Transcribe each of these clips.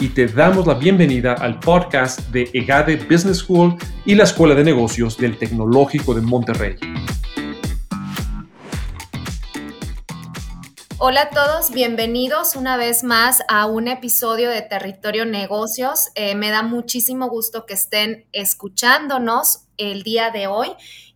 y te damos la bienvenida al podcast de EGADE Business School y la Escuela de Negocios del Tecnológico de Monterrey. Hola a todos, bienvenidos una vez más a un episodio de Territorio Negocios. Eh, me da muchísimo gusto que estén escuchándonos el día de hoy.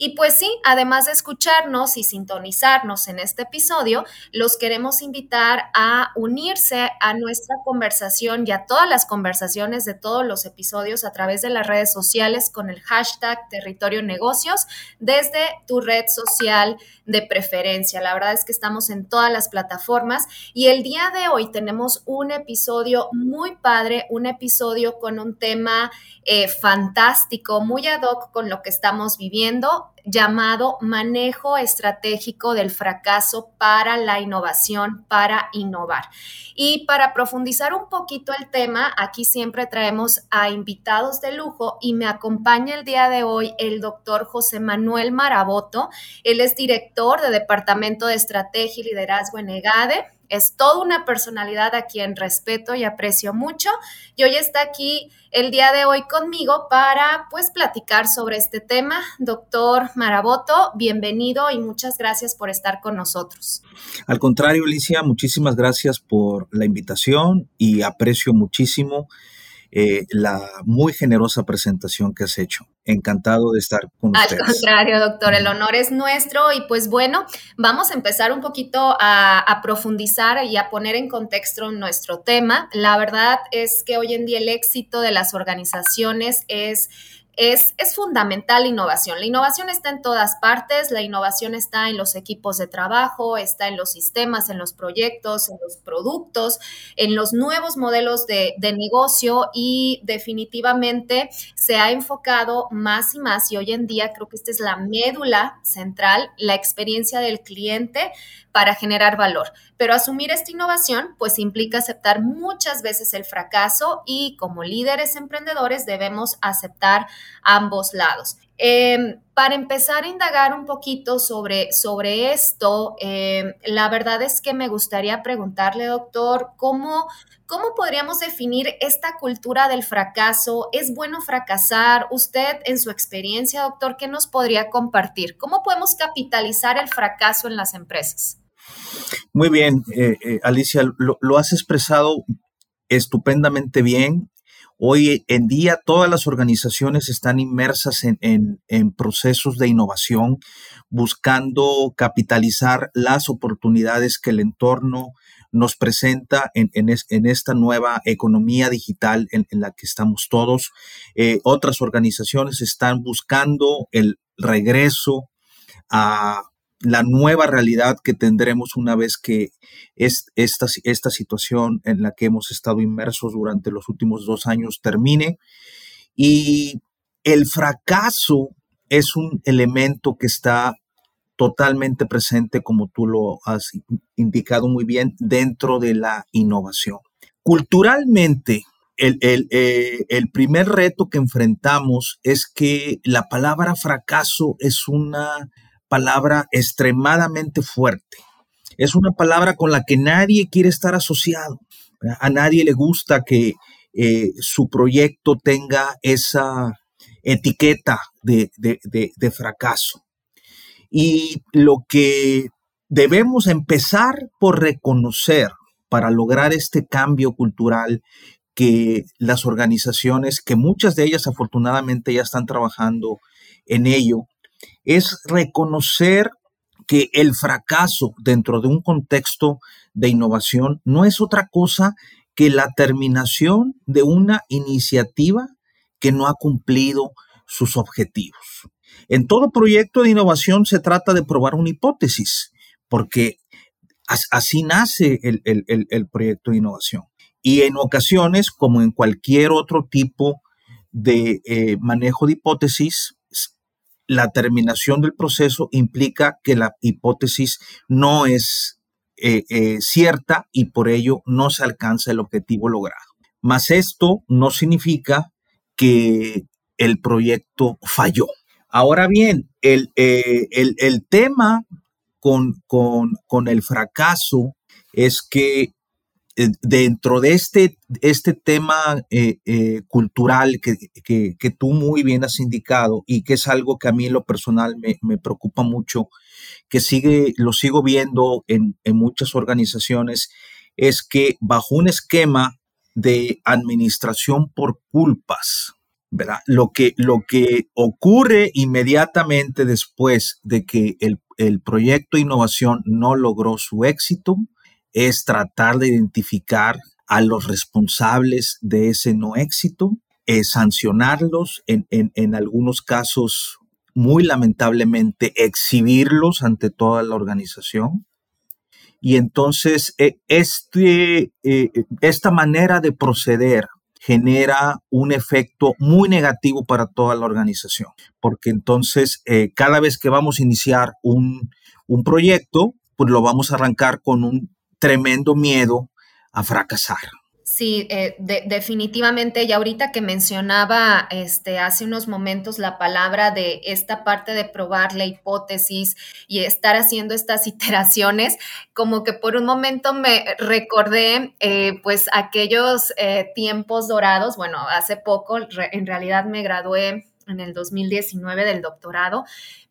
Y pues sí, además de escucharnos y sintonizarnos en este episodio, los queremos invitar a unirse a nuestra conversación y a todas las conversaciones de todos los episodios a través de las redes sociales con el hashtag Territorio Negocios desde tu red social de preferencia. La verdad es que estamos en todas las plataformas y el día de hoy tenemos un episodio muy padre, un episodio con un tema eh, fantástico, muy ad hoc con lo que estamos viviendo llamado manejo estratégico del fracaso para la innovación, para innovar. Y para profundizar un poquito el tema, aquí siempre traemos a invitados de lujo y me acompaña el día de hoy el doctor José Manuel Maraboto. Él es director de Departamento de Estrategia y Liderazgo en EGADE. Es toda una personalidad a quien respeto y aprecio mucho. Y hoy está aquí el día de hoy conmigo para pues platicar sobre este tema. Doctor Maraboto, bienvenido y muchas gracias por estar con nosotros. Al contrario, Alicia, muchísimas gracias por la invitación y aprecio muchísimo eh, la muy generosa presentación que has hecho. Encantado de estar con Al ustedes. Al contrario, doctor, el honor es nuestro y pues bueno, vamos a empezar un poquito a, a, profundizar y a poner en contexto nuestro tema. La verdad es que hoy en día el éxito de las organizaciones es es, es, fundamental la innovación. La innovación está en todas partes, la innovación está en los equipos de trabajo, está en los sistemas, en los proyectos, en los productos, en los nuevos modelos de, de negocio y definitivamente se ha enfocado más y más y hoy en día creo que esta es la médula central, la experiencia del cliente para generar valor. Pero asumir esta innovación pues implica aceptar muchas veces el fracaso y como líderes emprendedores debemos aceptar ambos lados. Eh, para empezar a indagar un poquito sobre, sobre esto, eh, la verdad es que me gustaría preguntarle, doctor, ¿cómo, ¿cómo podríamos definir esta cultura del fracaso? ¿Es bueno fracasar? Usted, en su experiencia, doctor, ¿qué nos podría compartir? ¿Cómo podemos capitalizar el fracaso en las empresas? Muy bien, eh, eh, Alicia, lo, has expresado estupendamente bien. Hoy en día todas las organizaciones están inmersas en, procesos de innovación, buscando capitalizar las oportunidades que el entorno nos presenta en, en, es, en esta nueva economía digital en, en la que estamos todos. Eh, otras organizaciones están buscando el regreso a la nueva realidad que tendremos una vez que es, esta, esta situación en la que hemos estado inmersos durante los últimos dos años termine. Y el fracaso es un elemento que está totalmente presente, como tú lo has indicado muy bien, dentro de la innovación. Culturalmente, el, el, eh, el, primer reto que enfrentamos es que la palabra fracaso es una palabra extremadamente fuerte. Es una palabra con la que nadie quiere estar asociado. A nadie le gusta que eh, su proyecto tenga esa etiqueta de, de, de, de, fracaso. Y lo que debemos empezar por reconocer para lograr este cambio cultural que las organizaciones, que muchas de ellas afortunadamente ya están trabajando en ello, es reconocer que el fracaso dentro de un contexto de innovación no es otra cosa que la terminación de una iniciativa que no ha cumplido sus objetivos. En todo proyecto de innovación se trata de probar una hipótesis, porque así nace el, el, el, proyecto de innovación. Y en ocasiones, como en cualquier otro tipo de eh, manejo de hipótesis, la terminación del proceso implica que la hipótesis no es eh, eh, cierta y por ello no se alcanza el objetivo logrado. Mas esto no significa que el proyecto falló. Ahora bien, el, el, tema con, con, con el fracaso es que eh, dentro de este, este tema eh, eh, cultural que, tú muy bien has indicado y que es algo que a mí en lo personal me, preocupa mucho, que sigue, lo sigo viendo en, muchas organizaciones, es que bajo un esquema de administración por culpas, ¿verdad? Lo que, lo que ocurre inmediatamente después de que el, el proyecto de innovación no logró su éxito, es tratar de identificar a los responsables de ese no éxito, es sancionarlos, en, en, algunos casos, muy lamentablemente, exhibirlos ante toda la organización. Y entonces, e, este, e, esta manera de proceder genera un efecto muy negativo para toda la organización, porque entonces eh, cada vez que vamos a iniciar un, un proyecto, pues lo vamos a arrancar con un tremendo miedo a fracasar. Sí, eh, definitivamente. Y ahorita que mencionaba este, hace unos momentos la palabra de esta parte de probar la hipótesis y estar haciendo estas iteraciones, como que por un momento me recordé eh, pues aquellos eh, tiempos dorados. Bueno, hace poco en realidad me gradué en el 2019 del doctorado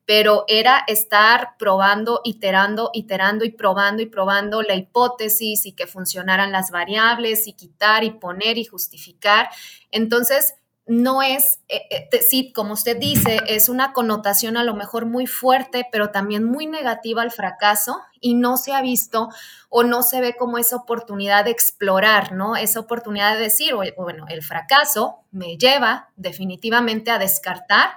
pero era estar probando, iterando, iterando y probando y probando la hipótesis y que funcionaran las variables y quitar y poner y justificar. Entonces, no es, eh, eh, sí, como usted dice, es una connotación a lo mejor muy fuerte, pero también muy negativa al fracaso y no se ha visto o no se ve como esa oportunidad de explorar, ¿no? Esa oportunidad de decir, bueno, el fracaso me lleva definitivamente a descartar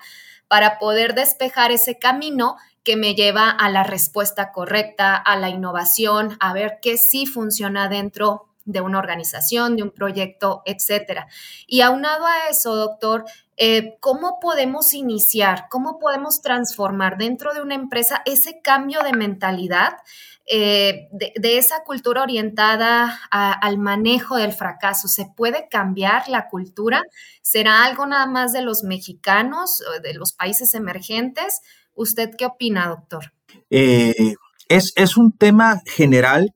para poder despejar ese camino que me lleva a la respuesta correcta, a la innovación, a ver qué sí funciona dentro de una organización, de un proyecto, etcétera. Y aunado a eso, doctor, eh, ¿cómo podemos iniciar, cómo podemos transformar dentro de una empresa ese cambio de mentalidad? Eh, de, esa cultura orientada al manejo del fracaso. ¿Se puede cambiar la cultura? ¿Será algo nada más de los mexicanos, de los países emergentes? ¿Usted qué opina, doctor? Eh, es, es, un tema general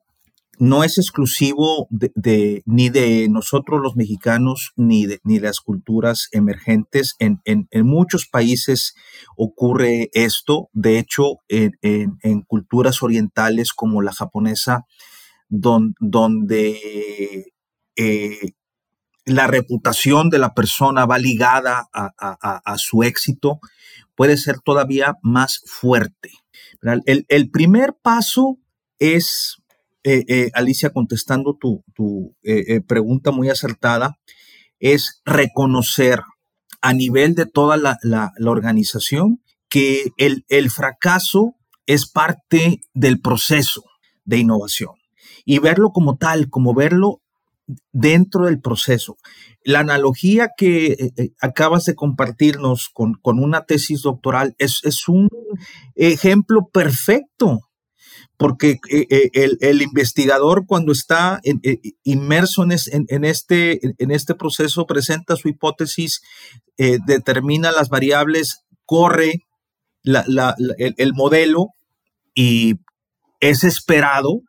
no es exclusivo de, ni de nosotros los mexicanos ni de ni las culturas emergentes. En, muchos países ocurre esto. De hecho, en, culturas orientales como la japonesa, donde eh, la reputación de la persona va ligada a, su éxito, puede ser todavía más fuerte. El, el primer paso es eh, eh, Alicia, contestando tu, eh, pregunta muy acertada, es reconocer a nivel de toda la, organización que el, el, fracaso es parte del proceso de innovación y verlo como tal, como verlo dentro del proceso. La analogía que acabas de compartirnos con, con, una tesis doctoral es, es un ejemplo perfecto porque eh, eh, el, investigador cuando está eh, inmerso en, este, en este proceso presenta su hipótesis, determina las variables, corre el, modelo y es esperado,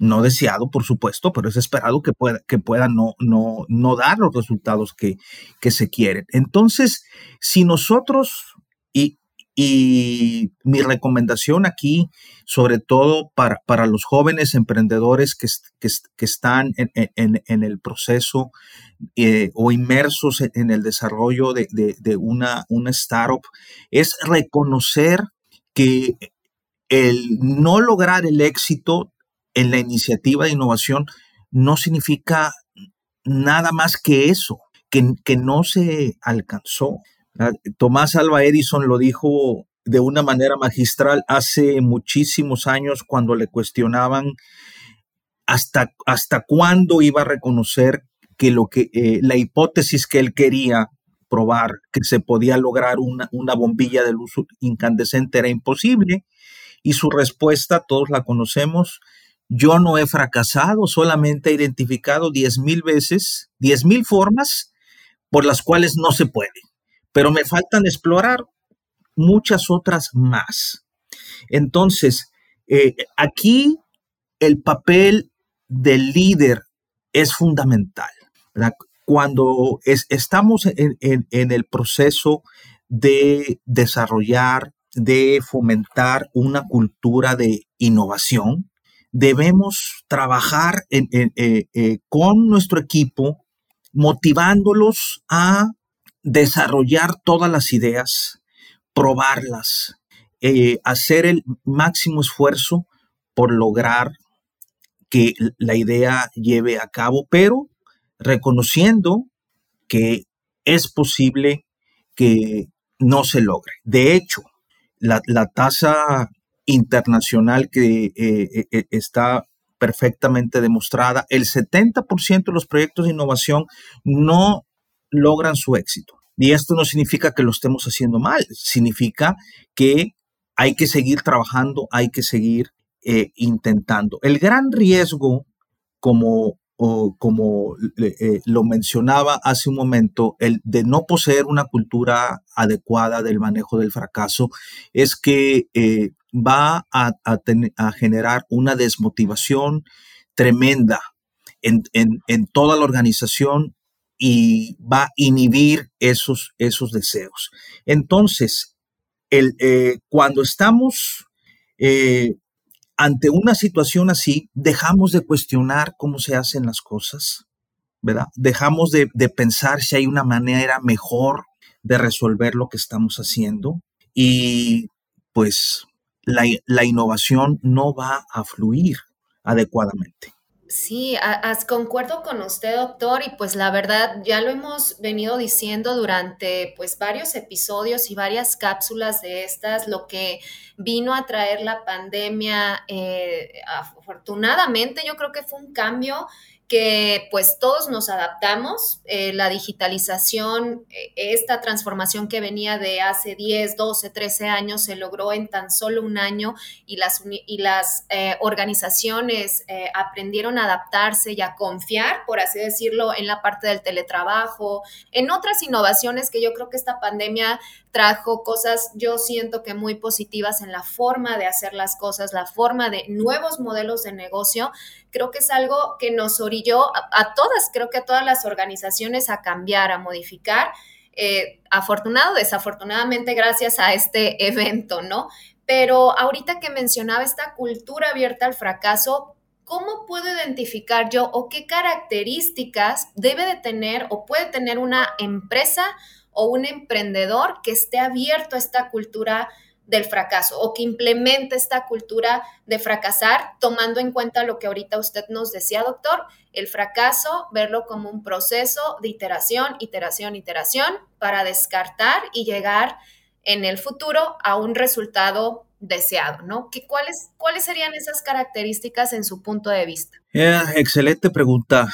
no deseado por supuesto, pero es esperado que pueda, que pueda no, no, no dar los resultados que, que se quieren. Entonces, si nosotros, y, y mi recomendación aquí, sobre todo para, para los jóvenes emprendedores que, que, están en, en, el proceso eh, o inmersos en, el desarrollo de, de, una, una startup, es reconocer que el no lograr el éxito en la iniciativa de innovación no significa nada más que eso, que, que no se alcanzó. Ah, Tomás Alba Edison lo dijo de una manera magistral hace muchísimos años cuando le cuestionaban hasta, hasta cuándo iba a reconocer que, lo que eh, la hipótesis que él quería probar que se podía lograr una, una bombilla de luz incandescente era imposible. Y su respuesta, todos la conocemos, yo no he fracasado, solamente he identificado 10 mil veces, 10 mil formas por las cuales no se puede, pero me faltan explorar muchas otras más. Entonces, eh, aquí el papel del líder es fundamental. Cuando estamos en, el proceso de desarrollar, de fomentar una cultura de innovación, debemos trabajar eh, eh, con nuestro equipo, motivándolos a desarrollar todas las ideas, probarlas, eh, hacer el máximo esfuerzo por lograr que la idea lleve a cabo, pero reconociendo que es posible que no se logre. De hecho, la, la tasa internacional que eh, eh, está perfectamente demostrada, el 70% de los proyectos de innovación no logran su éxito. Y esto no significa que lo estemos haciendo mal, significa que hay que seguir trabajando, hay que seguir intentando. El gran riesgo, como, como lo mencionaba hace un momento, el de no poseer una cultura adecuada del manejo del fracaso, es que va a, generar una desmotivación tremenda en, toda la organización y va a inhibir esos, esos deseos. Entonces, el, eh, cuando estamos eh, ante una situación así, dejamos de cuestionar cómo se hacen las cosas, ¿verdad? Dejamos de, de pensar si hay una manera mejor de resolver lo que estamos haciendo y pues la, innovación no va a fluir adecuadamente. Sí, concuerdo con usted, doctor, y pues la verdad ya lo hemos venido diciendo durante pues varios episodios y varias cápsulas de estas, lo que vino a traer la pandemia, eh, afortunadamente yo creo que fue un cambio que pues todos nos adaptamos. Eh, la digitalización, eh, esta transformación que venía de hace 10, 12, 13 años se logró en tan solo un año y las, y las eh, organizaciones aprendieron a adaptarse y a confiar, por así decirlo, en la parte del teletrabajo, en otras innovaciones que yo creo que esta pandemia trajo cosas, yo siento que muy positivas en la forma de hacer las cosas, la forma de nuevos modelos de negocio. Creo que es algo que nos orilló a, todas, creo que a todas las organizaciones a cambiar, a modificar. Eh, afortunado, desafortunadamente, gracias a este evento, ¿no? Pero ahorita que mencionaba esta cultura abierta al fracaso, ¿cómo puedo identificar yo o qué características debe de tener o puede tener una empresa o un emprendedor que esté abierto a esta cultura del fracaso o que implemente esta cultura de fracasar, tomando en cuenta lo que ahorita usted nos decía, doctor, el fracaso, verlo como un proceso de iteración, iteración, iteración, para descartar y llegar en el futuro a un resultado deseado, ¿no? ¿Qué, cuáles, ¿Cuáles serían esas características en su punto de vista? excelente pregunta,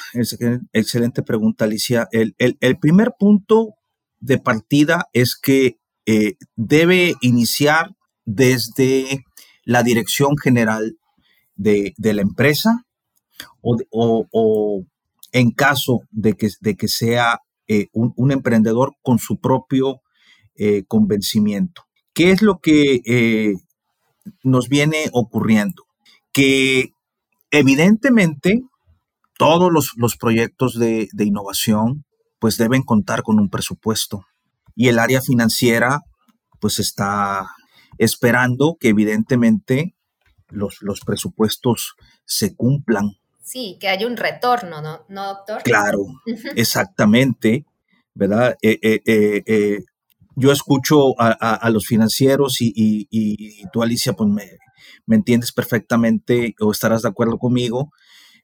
excelente pregunta, Alicia. El, el primer punto de partida es que eh, debe iniciar desde la dirección general de, la empresa o, en caso de que, de que sea eh, un, emprendedor con su propio eh, convencimiento. ¿Qué es lo que nos viene ocurriendo? Que evidentemente todos los, proyectos de, de innovación pues deben contar con un presupuesto. Y el área financiera pues está esperando que evidentemente los, los presupuestos se cumplan. Sí, que haya un retorno, ¿no, ¿No doctor? Claro, exactamente, ¿verdad? Eh, eh, eh, yo escucho a, los financieros y, y, tú, Alicia, pues me, me, entiendes perfectamente o estarás de acuerdo conmigo.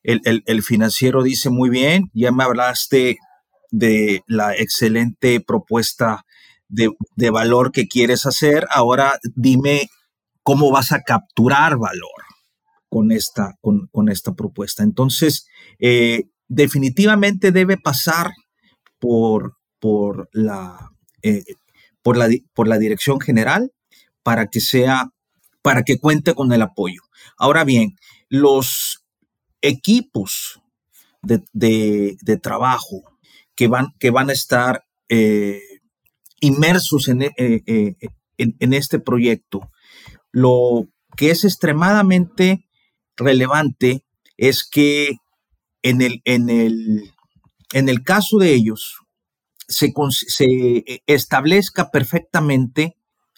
El, el, el, financiero dice muy bien, ya me hablaste de la excelente propuesta de, valor que quieres hacer. Ahora dime cómo vas a capturar valor con esta, con, esta propuesta. Entonces, eh, definitivamente debe pasar por, por la, eh, por la, por la dirección general para que sea, para que cuente con el apoyo. Ahora bien, los equipos de, trabajo que van, que van a estar eh, inmersos en, eh, en, en, este proyecto, lo que es extremadamente relevante es que en el, en el, en el caso de ellos, se, establezca perfectamente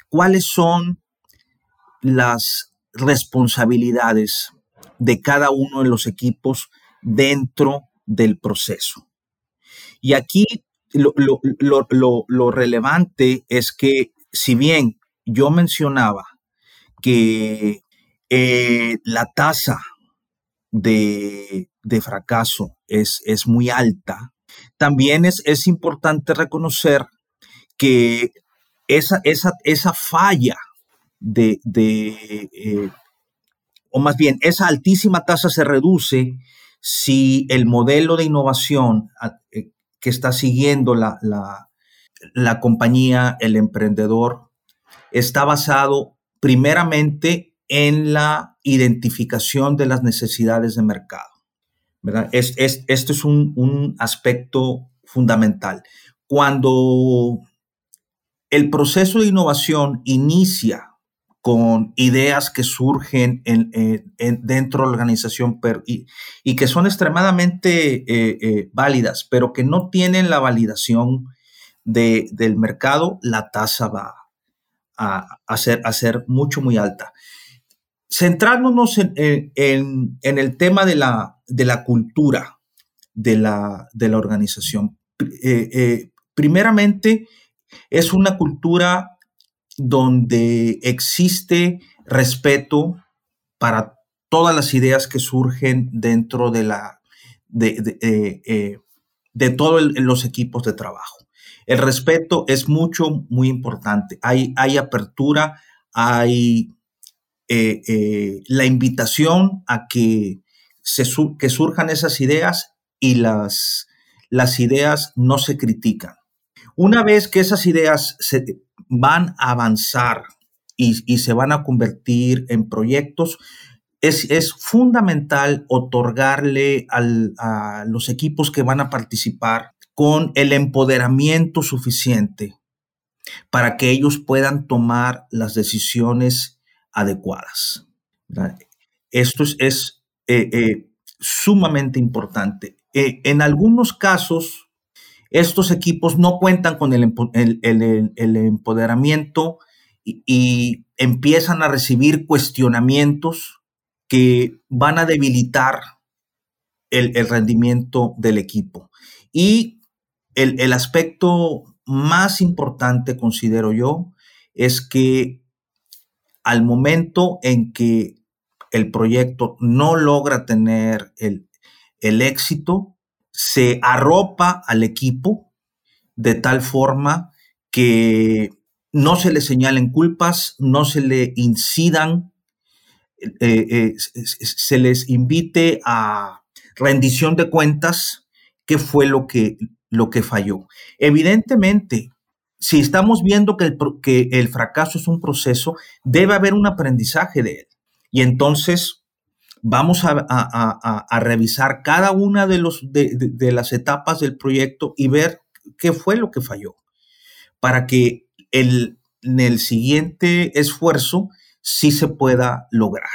cuáles son las responsabilidades de cada uno de los equipos dentro del proceso. Y aquí lo, relevante es que si bien yo mencionaba que eh, la tasa de, fracaso es, es, muy alta, también es, es importante reconocer que esa, esa, esa falla de, eh, o más bien, esa altísima tasa se reduce si el modelo de innovación eh, que está siguiendo la, la, compañía, el emprendedor, está basado primeramente en la identificación de las necesidades de mercado. ¿verdad? Es, esto es un, aspecto fundamental. Cuando el proceso de innovación inicia con ideas que surgen en, dentro de la organización y, que son extremadamente eh, eh, válidas, pero que no tienen la validación del mercado, la tasa va a, a, ser, a ser mucho, muy alta centrándonos en, el tema de la, de la cultura de la, de la organización. Eh, primeramente, es una cultura donde existe respeto para todas las ideas que surgen dentro de la de, de, eh, todos los equipos de trabajo. El respeto es mucho, muy importante. Hay, hay apertura, hay eh, eh, la invitación a que, se, que surjan esas ideas y las, las ideas no se critican. Una vez que esas ideas se van a avanzar y, se van a convertir en proyectos, es, fundamental otorgarle a los equipos que van a participar con el empoderamiento suficiente para que ellos puedan tomar las decisiones adecuadas. Esto es, eh, eh, sumamente importante. Eh, en algunos casos, estos equipos no cuentan con el, empoderamiento y, empiezan a recibir cuestionamientos que van a debilitar el, rendimiento del equipo. Y el aspecto más importante, considero yo, es que al momento en que el proyecto no logra tener el, éxito, se arropa al equipo de tal forma que no se le señalen culpas, no se le incidan, eh, eh, se les invite a rendición de cuentas qué fue lo que, lo que falló. Evidentemente, si estamos viendo que el, que el fracaso es un proceso, debe haber un aprendizaje de él. Y entonces vamos a, revisar cada una de, los, de, las etapas del proyecto y ver qué fue lo que falló, para que el, en el siguiente esfuerzo sí se pueda lograr.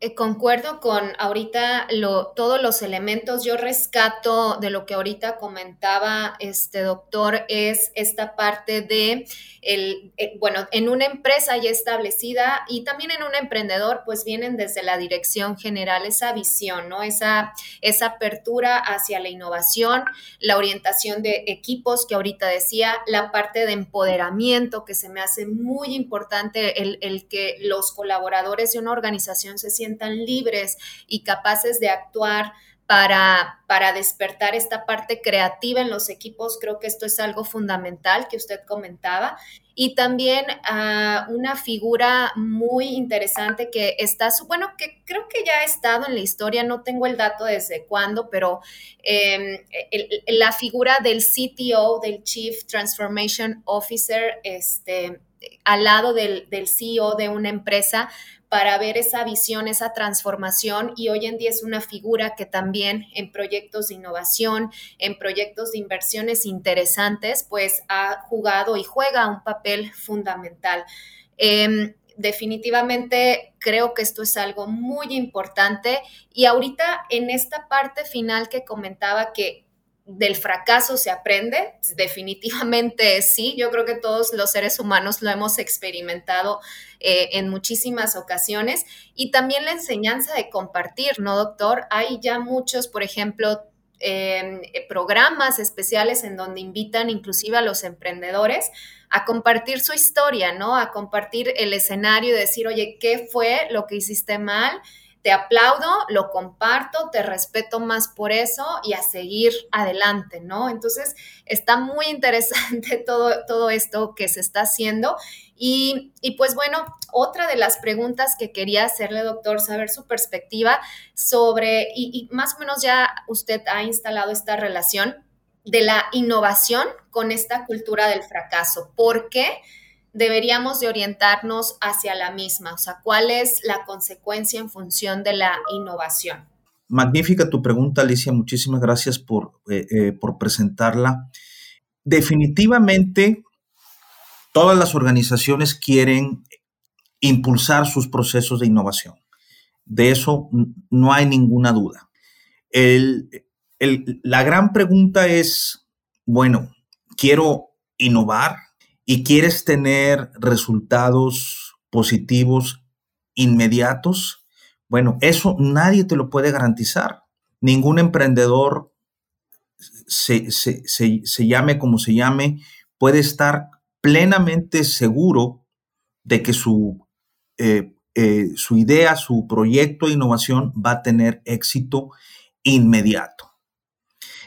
Eh, concuerdo con ahorita todos los elementos. Yo rescato de lo que ahorita comentaba este doctor, es esta parte de, el, eh, bueno, en una empresa ya establecida y también en un emprendedor, pues vienen desde la dirección general esa visión, ¿no? Esa, esa apertura hacia la innovación, la orientación de equipos que ahorita decía, la parte de empoderamiento que se me hace muy importante, el, el que los colaboradores de una organización se sientan sientan libres y capaces de actuar para, para despertar esta parte creativa en los equipos. Creo que esto es algo fundamental que usted comentaba. y también a una figura muy interesante que está, bueno, que creo que ya ha estado en la historia, no tengo el dato desde cuándo, pero em, la figura del CTO, del Chief Transformation Officer, este, al lado del, del CEO de una empresa, para ver esa visión, esa transformación y hoy en día es una figura que también en proyectos de innovación, en proyectos de inversiones interesantes, pues ha jugado y juega un papel fundamental. Em, definitivamente creo que esto es algo muy importante y ahorita en esta parte final que comentaba que del fracaso se aprende, definitivamente sí, yo creo que todos los seres humanos lo hemos experimentado eh, en muchísimas ocasiones y también la enseñanza de compartir, ¿no, doctor? Hay ya muchos, por ejemplo, em, programas especiales en donde invitan inclusive a los emprendedores a compartir su historia, ¿no? A compartir el escenario y decir, oye, ¿qué fue lo que hiciste mal? Te aplaudo, lo comparto, te respeto más por eso y a seguir adelante, ¿no? Entonces, está muy interesante todo, todo esto que se está haciendo. Y, pues bueno, otra de las preguntas que quería hacerle, doctor, saber su perspectiva sobre, y, y más o menos ya usted ha instalado esta relación de la innovación con esta cultura del fracaso. ¿Por qué? Deberíamos de orientarnos hacia la misma? O sea, ¿cuál es la consecuencia en función de la innovación? Magnífica tu pregunta, Alicia. Muchísimas gracias por, eh, eh, por presentarla. Definitivamente, todas las organizaciones quieren impulsar sus procesos de innovación. De eso no hay ninguna duda. la gran pregunta es, bueno, quiero innovar, y quieres tener resultados positivos inmediatos, bueno, eso nadie te lo puede garantizar. Ningún emprendedor, se, llame como se llame, puede estar plenamente seguro de que su, eh, eh, su idea, su proyecto de innovación va a tener éxito inmediato.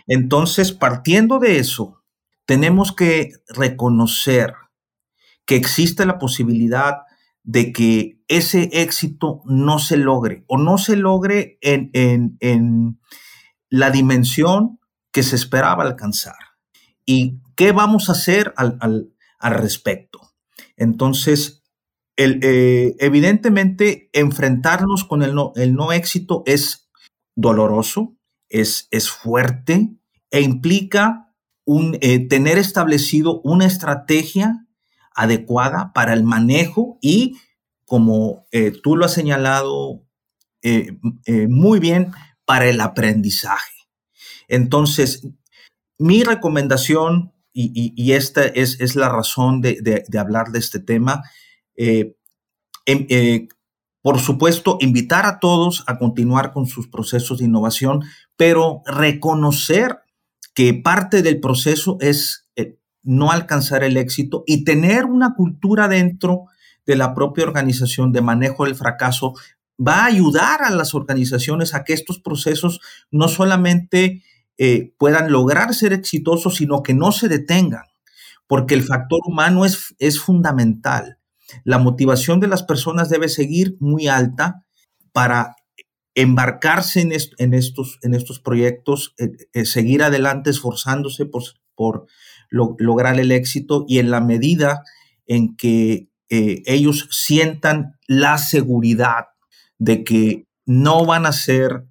Entonces, partiendo de eso, tenemos que reconocer que existe la posibilidad de que ese éxito no se logre o no se logre en, la dimensión que se esperaba alcanzar. ¿Y qué vamos a hacer al, respecto? Entonces, eh, evidentemente, enfrentarnos con el no, el no éxito es doloroso, es, es fuerte e implica eh, tener establecido una estrategia adecuada para el manejo y, como eh, tú lo has señalado eh, muy bien, para el aprendizaje. Entonces, mi recomendación, y, esta es, la razón de, hablar de este tema, em, por supuesto, invitar a todos a continuar con sus procesos de innovación, pero reconocer que parte del proceso es eh, no alcanzar el éxito y tener una cultura dentro de la propia organización de manejo del fracaso va a ayudar a las organizaciones a que estos procesos no solamente eh, puedan lograr ser exitosos, sino que no se detengan, porque el factor humano es, es fundamental. La motivación de las personas debe seguir muy alta para embarcarse en, estos, en estos proyectos, eh, eh, seguir adelante esforzándose por, lograr el éxito y en la medida en que eh, ellos sientan la seguridad de que no van a ser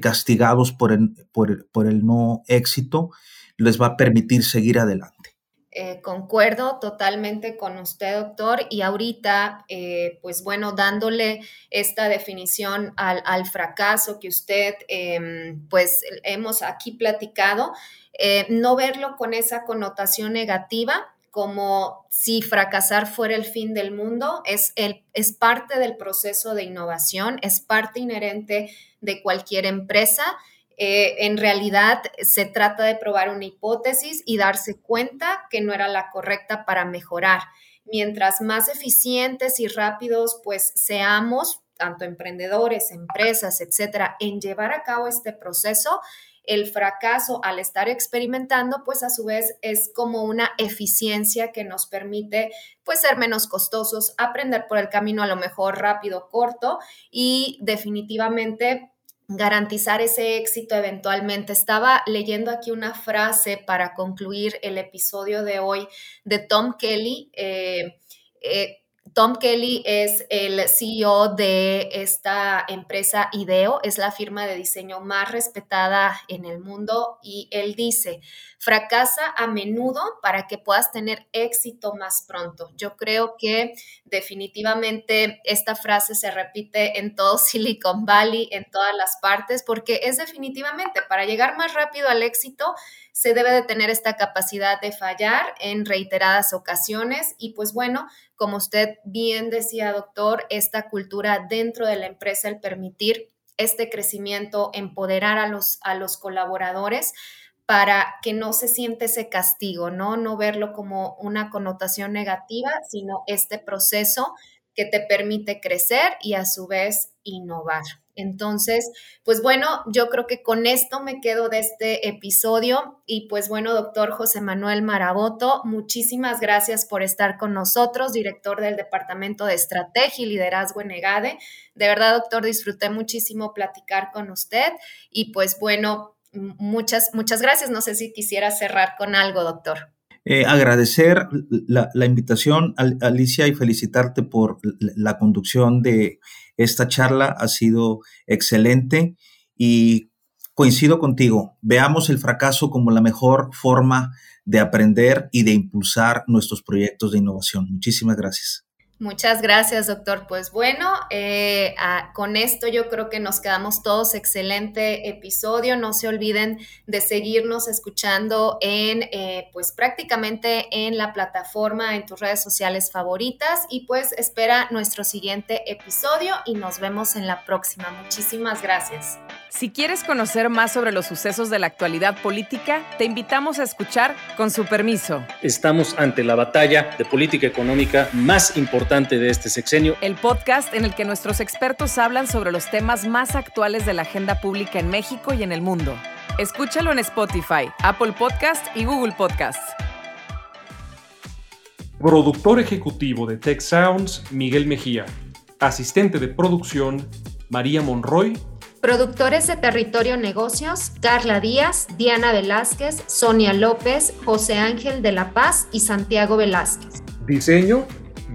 castigados por por el no éxito, les va a permitir seguir adelante. Eh, concuerdo totalmente con usted, doctor, y ahorita, eh, pues bueno, dándole esta definición al, fracaso que usted, em, pues hemos aquí platicado, eh, no verlo con esa connotación negativa, como si fracasar fuera el fin del mundo, es, el, es parte del proceso de innovación, es parte inherente de cualquier empresa eh, en realidad se trata de probar una hipótesis y darse cuenta que no era la correcta para mejorar. Mientras más eficientes y rápidos pues seamos, tanto emprendedores, empresas, etcétera, en llevar a cabo este proceso, el fracaso al estar experimentando, pues a su vez es como una eficiencia que nos permite pues ser menos costosos, aprender por el camino a lo mejor rápido, corto y definitivamente garantizar ese éxito eventualmente. Estaba leyendo aquí una frase para concluir el episodio de hoy de Tom Kelly. Eh, eh, Tom Kelly es el CEO de esta empresa IDEO, es la firma de diseño más respetada en el mundo y él dice, fracasa a menudo para que puedas tener éxito más pronto. Yo creo que definitivamente esta frase se repite en todo Silicon Valley, en todas las partes, porque es definitivamente para llegar más rápido al éxito se debe de tener esta capacidad de fallar en reiteradas ocasiones y pues bueno, como usted bien decía, doctor, esta cultura dentro de la empresa, el permitir este crecimiento, empoderar a los, a los colaboradores para que no se siente ese castigo, ¿no? No verlo como una connotación negativa, sino este proceso que te permite crecer y a su vez innovar. Entonces, pues bueno, yo creo que con esto me quedo de este episodio y pues bueno, doctor José Manuel Maraboto, muchísimas gracias por estar con nosotros, director del Departamento de Estrategia y Liderazgo en EGADE. De verdad, doctor, disfruté muchísimo platicar con usted y pues bueno, muchas, muchas gracias. No sé si quisiera cerrar con algo, doctor. Eh, agradecer la, la invitación, Alicia, y felicitarte por la conducción de esta charla ha sido excelente y coincido contigo. Veamos el fracaso como la mejor forma de aprender y de impulsar nuestros proyectos de innovación. Muchísimas gracias. Muchas gracias, doctor. Pues bueno, eh, con esto yo creo que nos quedamos todos. Excelente episodio. No se olviden de seguirnos escuchando en, eh, pues prácticamente en la plataforma, en tus redes sociales favoritas. Y pues espera nuestro siguiente episodio y nos vemos en la próxima. Muchísimas gracias. Si quieres conocer más sobre los sucesos de la actualidad política, te invitamos a escuchar con su permiso. Estamos ante la batalla de política económica más importante de este sexenio. El podcast en el que nuestros expertos hablan sobre los temas más actuales de la agenda pública en México y en el mundo. Escúchalo en Spotify, Apple Podcast y Google Podcast. Productor ejecutivo de Tech Sounds, Miguel Mejía. Asistente de producción, María Monroy Productores de Territorio Negocios, Carla Díaz, Diana Velázquez, Sonia López, José Ángel de la Paz y Santiago Velázquez. Diseño,